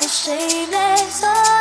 the plans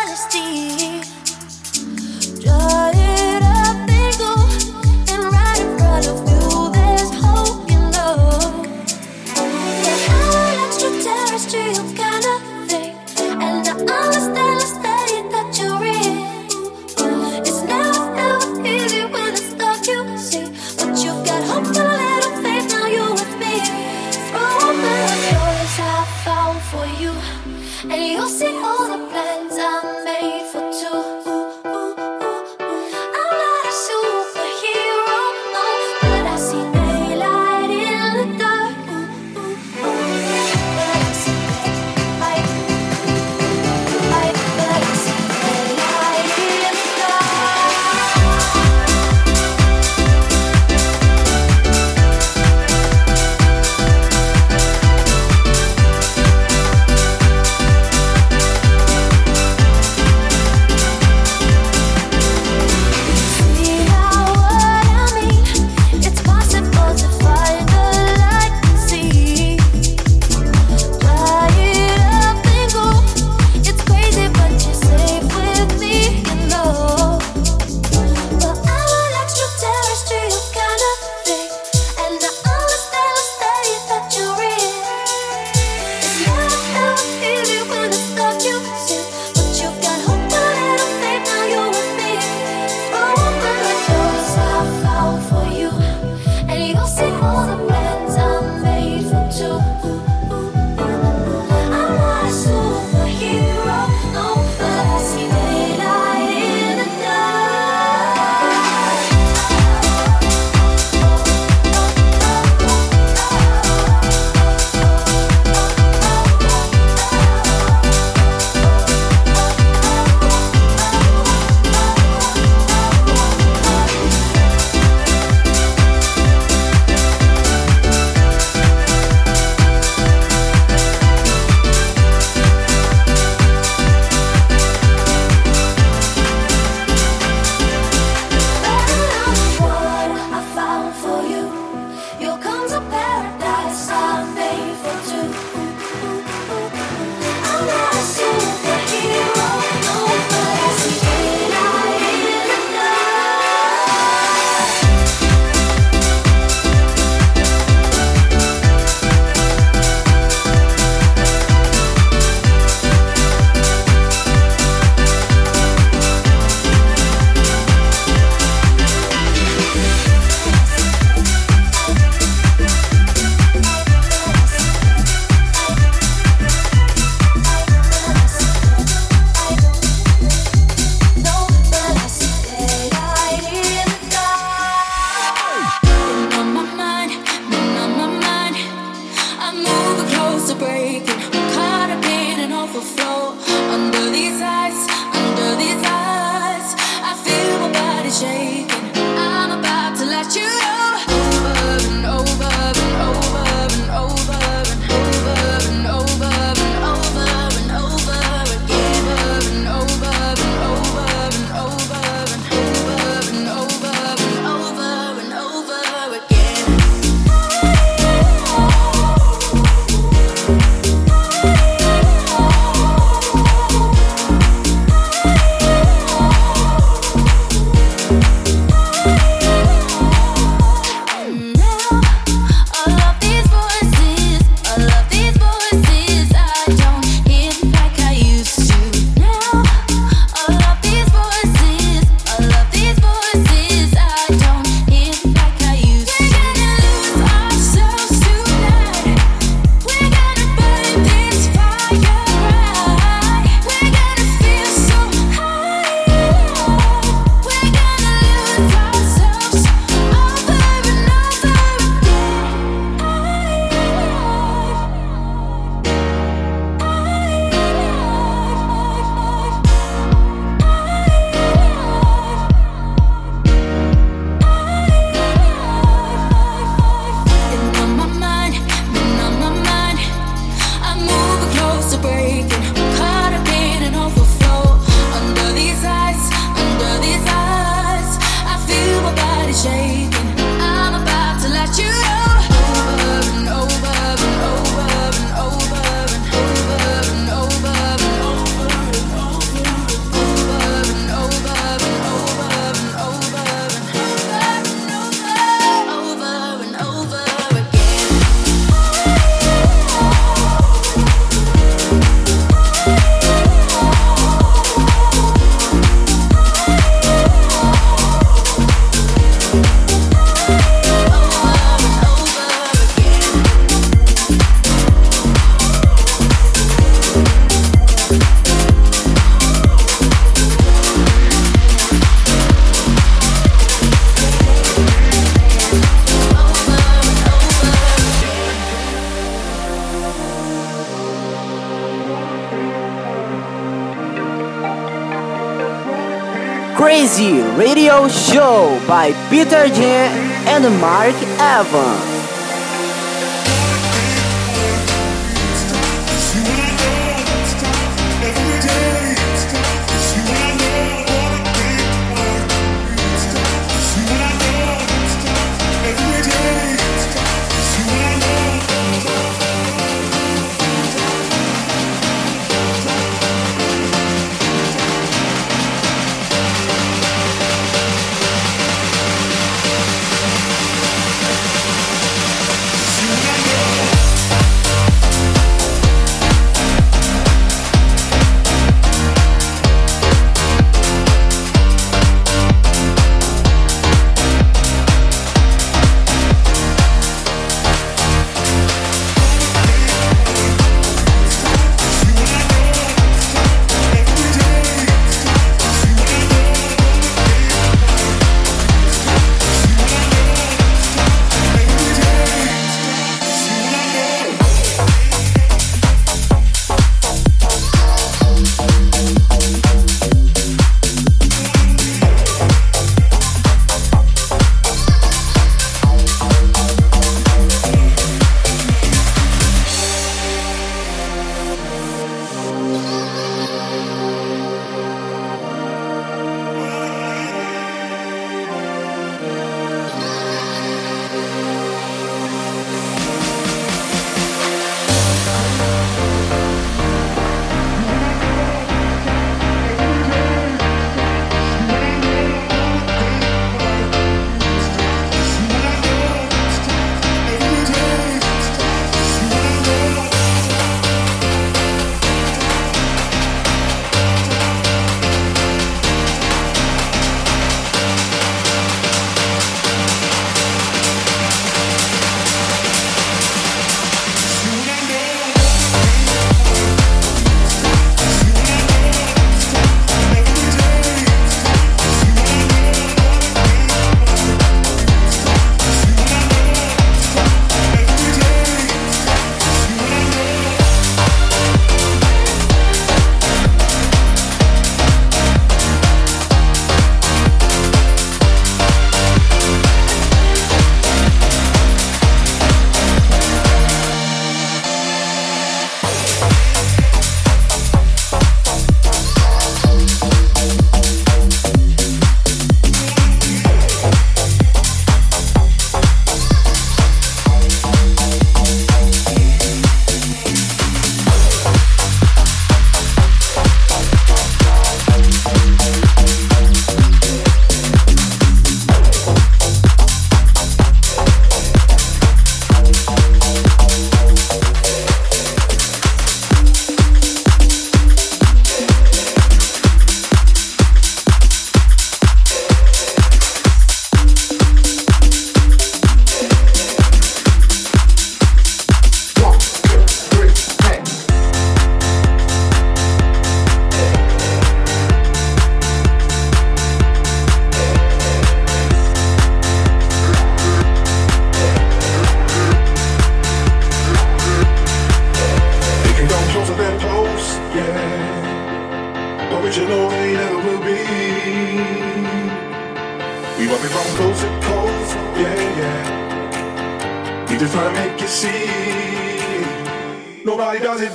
Easy Radio Show by Peter Jan and Mark Evans.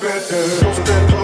Better.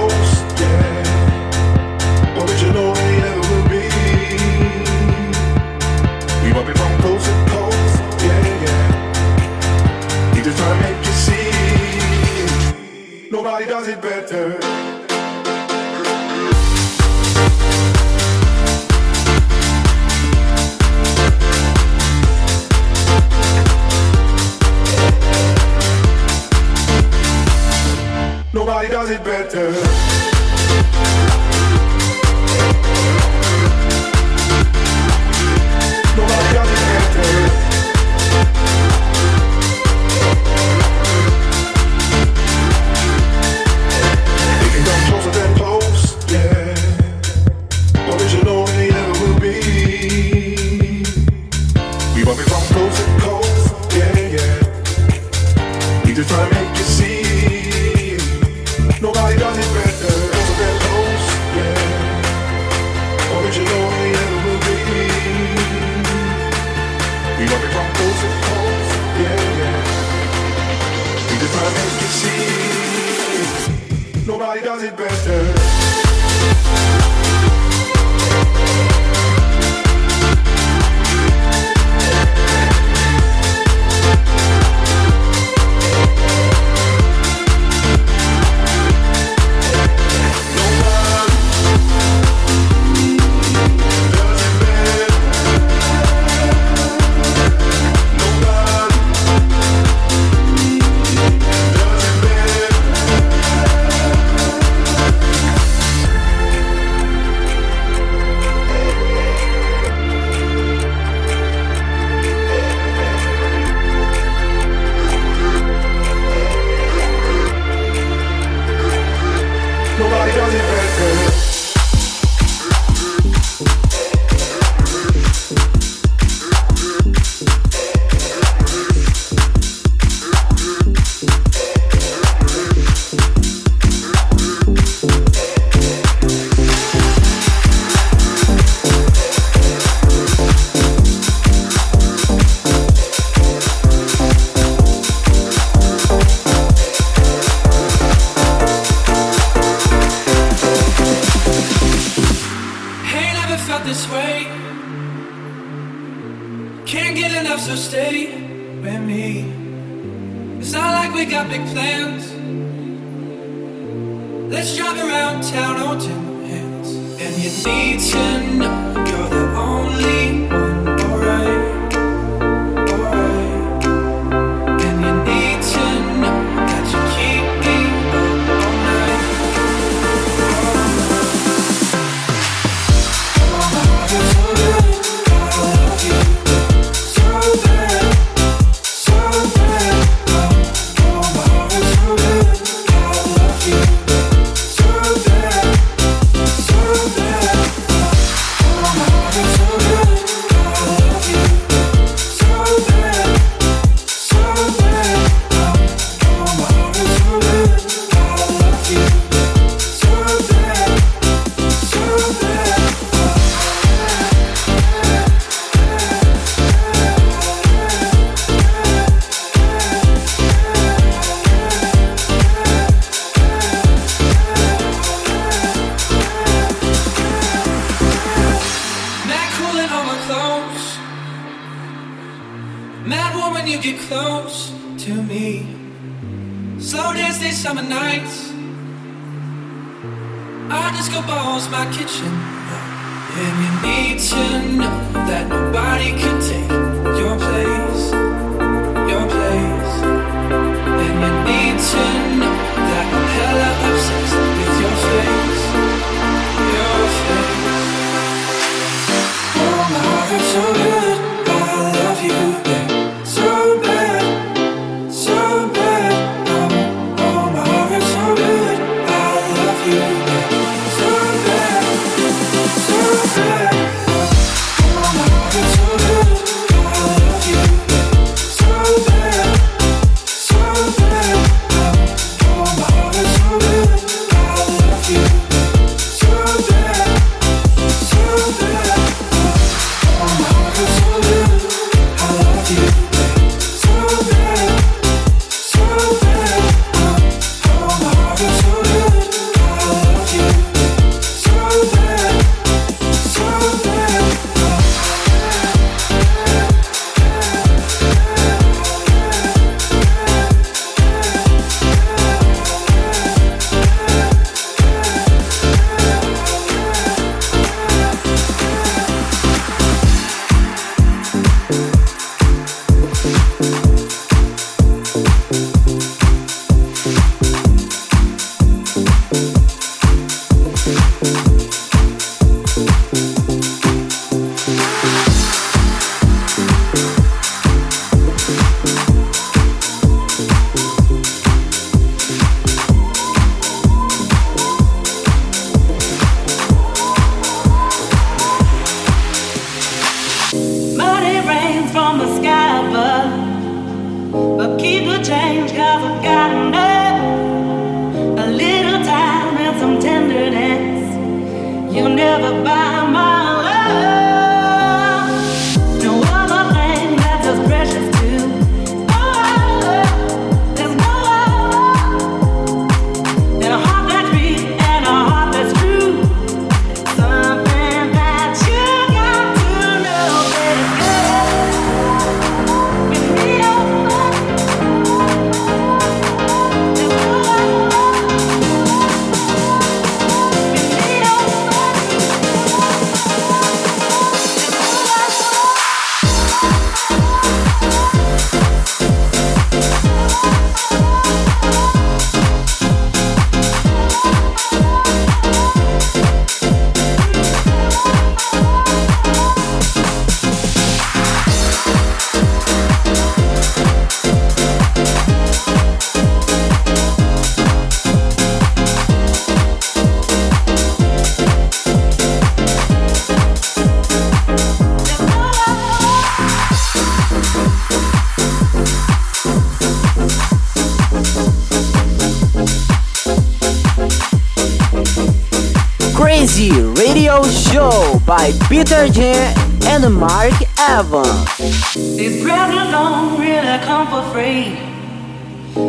By Peter J and Mark Evans. These presents don't really come for free.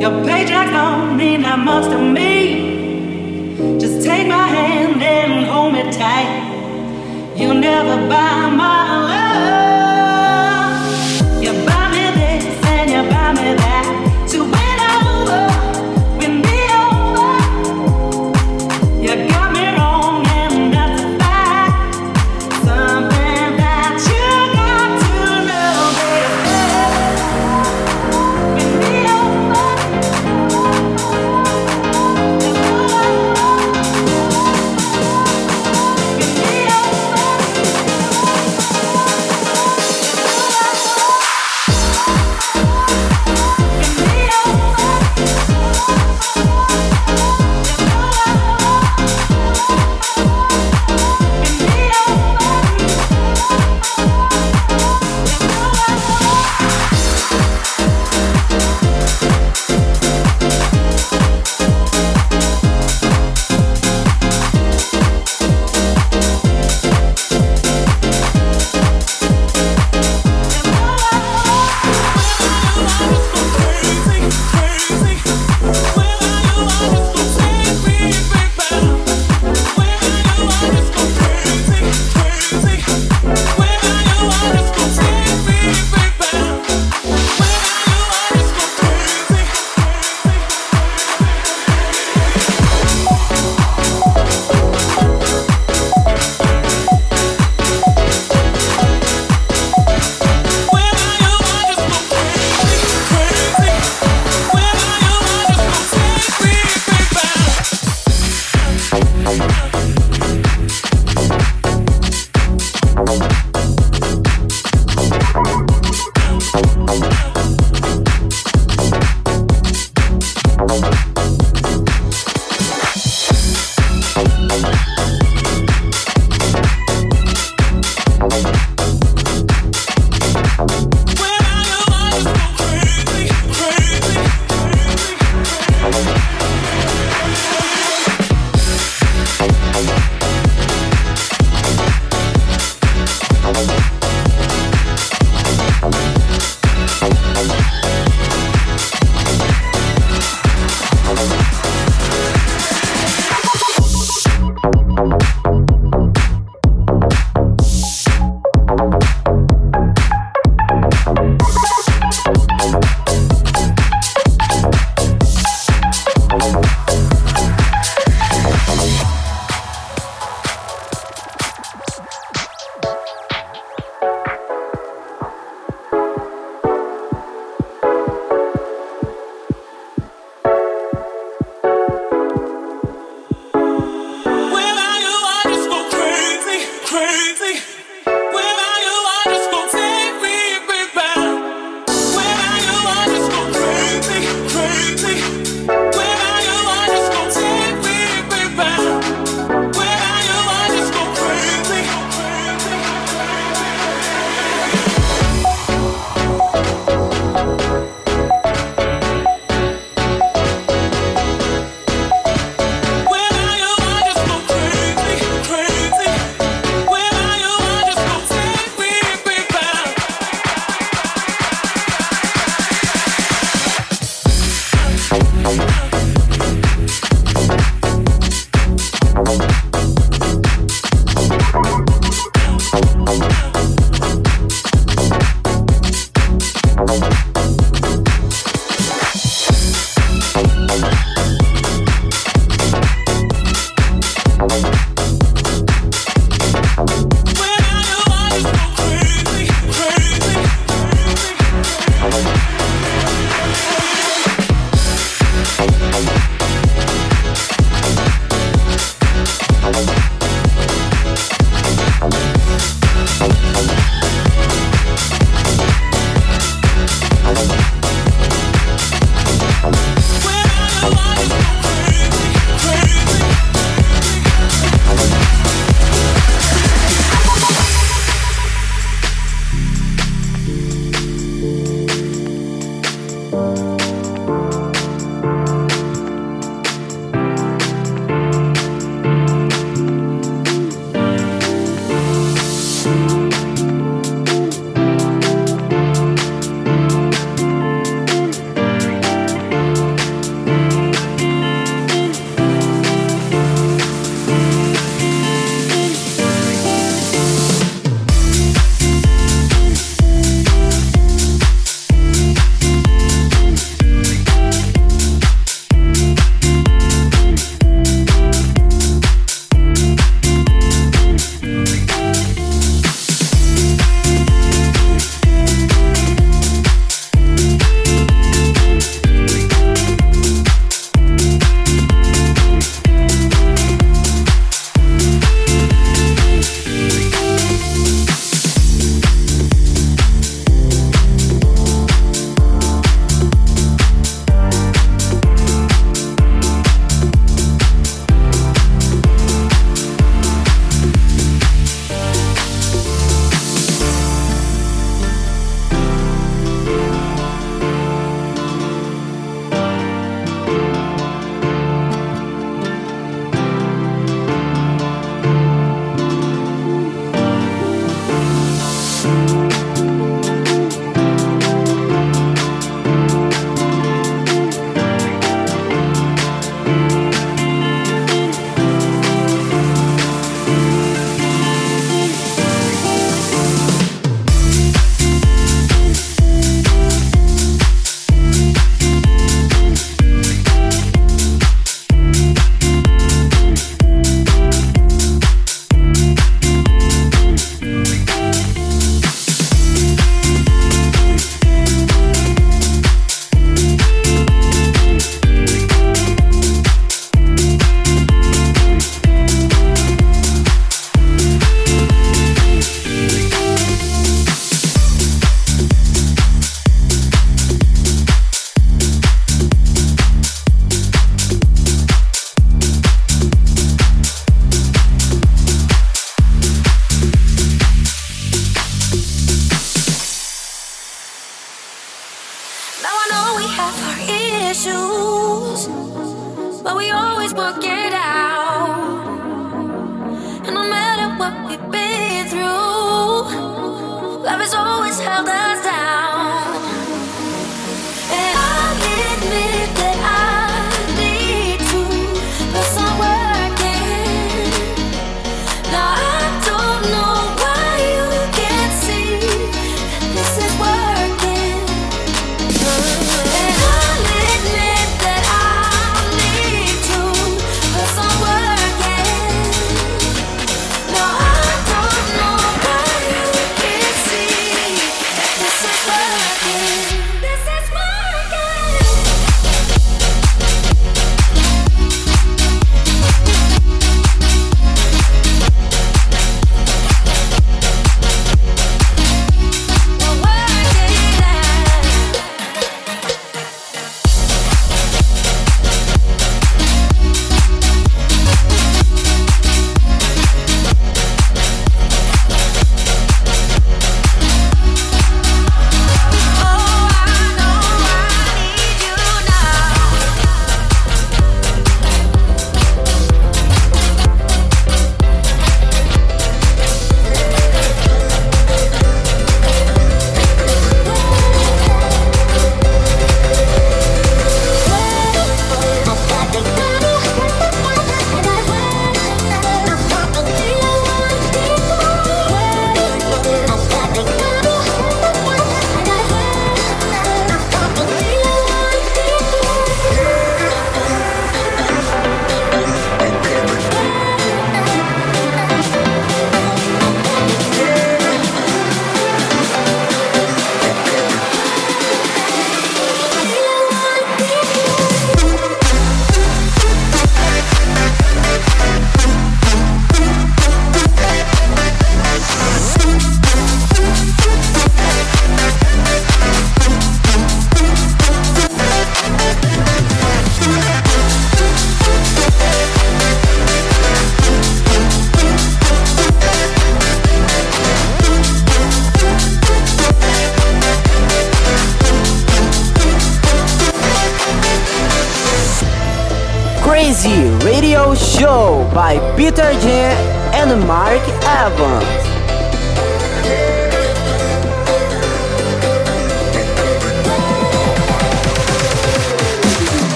Your paycheck don't mean that much to me. Just take my hand and hold me tight. You'll never buy my love.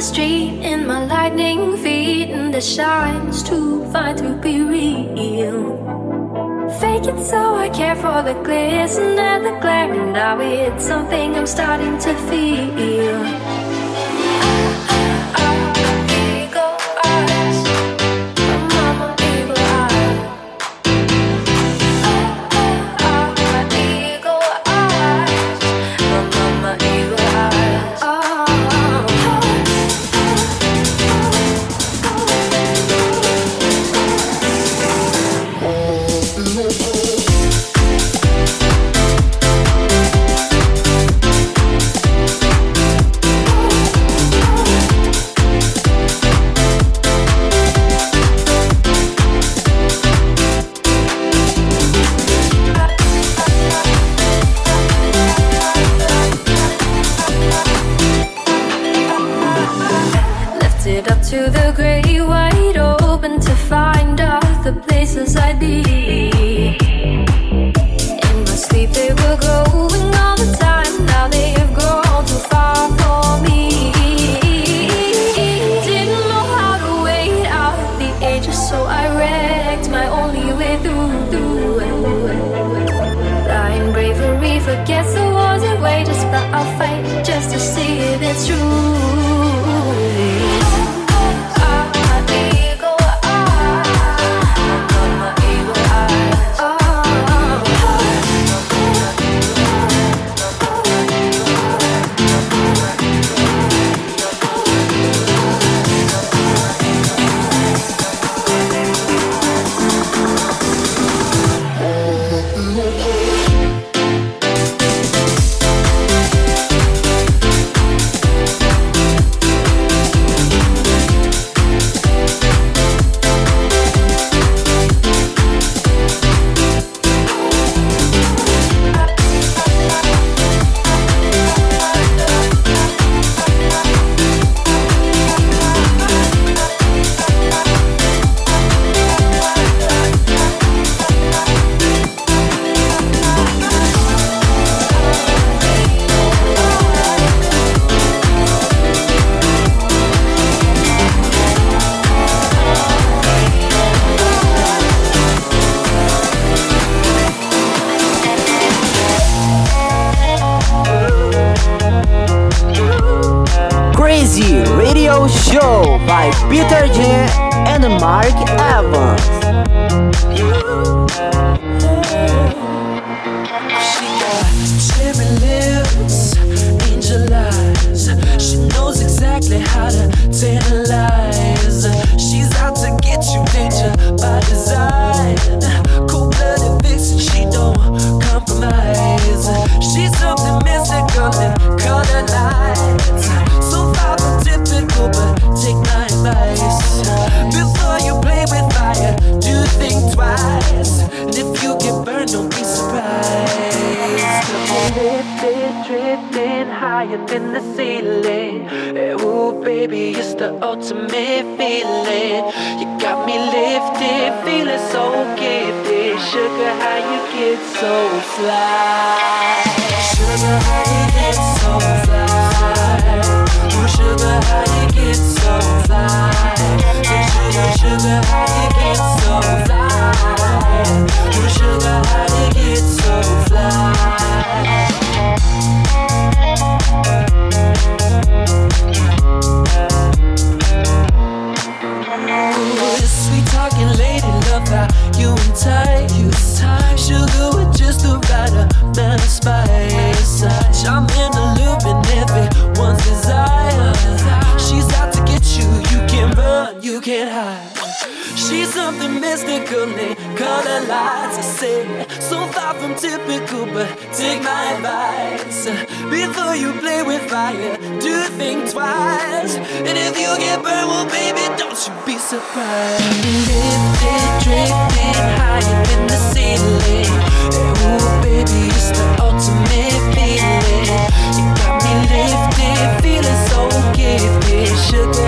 Street in my lightning feet, and the shine's too fine to be real. Fake it so I care for the glisten and the glare, and now it's something I'm starting to feel. the ultimate feeling. You got me lifted, feeling so gifted. Sugar, how you get so fly? typical, but take my advice. Before you play with fire, do think twice. And if you get burned, well, baby, don't you be surprised. Lifted, drifting higher than the ceiling. Ooh, baby, it's the ultimate feeling. You got me lifted, feeling so gifted, sugar.